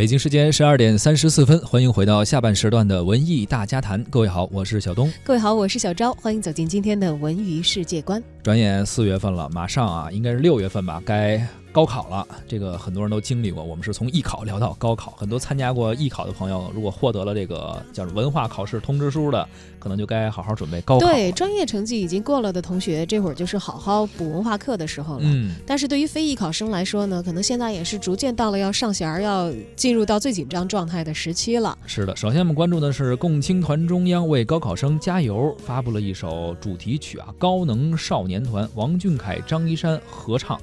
北京时间十二点三十四分，欢迎回到下半时段的文艺大家谈。各位好，我是小东。各位好，我是小昭。欢迎走进今天的文娱世界观。转眼四月份了，马上啊，应该是六月份吧，该。高考了，这个很多人都经历过。我们是从艺考聊到高考，很多参加过艺考的朋友，如果获得了这个叫文化考试通知书的，可能就该好好准备高考。对，专业成绩已经过了的同学，这会儿就是好好补文化课的时候了。嗯。但是对于非艺考生来说呢，可能现在也是逐渐到了要上弦儿、要进入到最紧张状态的时期了。是的，首先我们关注的是共青团中央为高考生加油，发布了一首主题曲啊，高能少年团王俊凯、张一山合唱。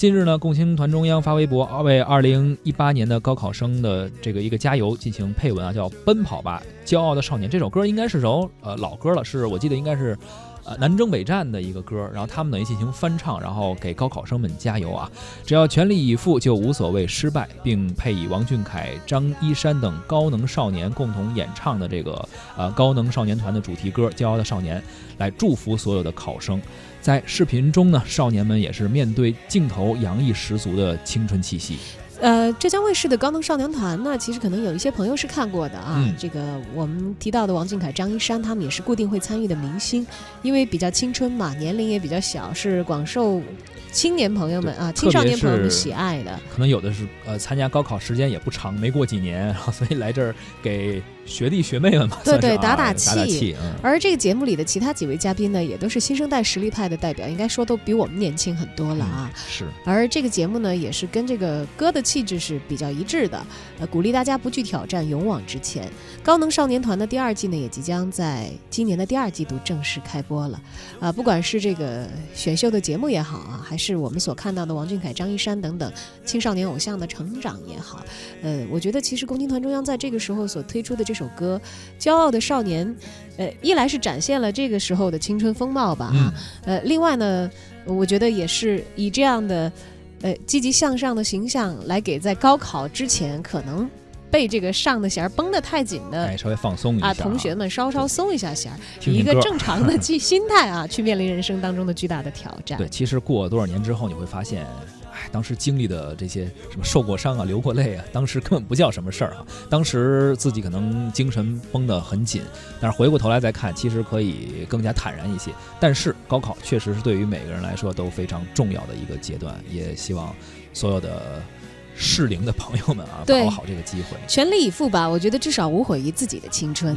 近日呢，共青团中央发微博为二零一八年的高考生的这个一个加油进行配文啊，叫《奔跑吧，骄傲的少年》。这首歌应该是首呃老歌了，是我记得应该是。南征北战的一个歌，然后他们等于进行翻唱，然后给高考生们加油啊！只要全力以赴，就无所谓失败，并配以王俊凯、张一山等高能少年共同演唱的这个呃高能少年团的主题歌《骄傲的少年》，来祝福所有的考生。在视频中呢，少年们也是面对镜头洋溢十足的青春气息。呃，浙江卫视的高能少年团呢，其实可能有一些朋友是看过的啊。这个我们提到的王俊凯、张一山，他们也是固定会参与的明星，因为比较青春嘛，年龄也比较小，是广受青年朋友们啊、青少年朋友们喜爱的。可能有的是呃，参加高考时间也不长，没过几年，然后所以来这儿给。学弟学妹们嘛，对对，打打气。而这个节目里的其他几位嘉宾呢，也都是新生代实力派的代表，应该说都比我们年轻很多了啊。是。而这个节目呢，也是跟这个歌的气质是比较一致的，呃，鼓励大家不惧挑战，勇往直前。高能少年团的第二季呢，也即将在今年的第二季度正式开播了。啊，不管是这个选秀的节目也好啊，还是我们所看到的王俊凯、张一山等等青少年偶像的成长也好，呃，我觉得其实共青团中央在这个时候所推出的这首歌《骄傲的少年》，呃，一来是展现了这个时候的青春风貌吧，啊，呃，另外呢，我觉得也是以这样的，呃，积极向上的形象来给在高考之前可能被这个上的弦绷得太紧的，稍微放松一下啊，同学们稍稍松一下弦，以一个正常的心 心态啊，去面临人生当中的巨大的挑战。对，其实过多少年之后，你会发现。当时经历的这些什么受过伤啊、流过泪啊，当时根本不叫什么事儿啊。当时自己可能精神绷得很紧，但是回过头来再看，其实可以更加坦然一些。但是高考确实是对于每个人来说都非常重要的一个阶段，也希望所有的适龄的朋友们啊，把握好这个机会，全力以赴吧。我觉得至少无悔于自己的青春。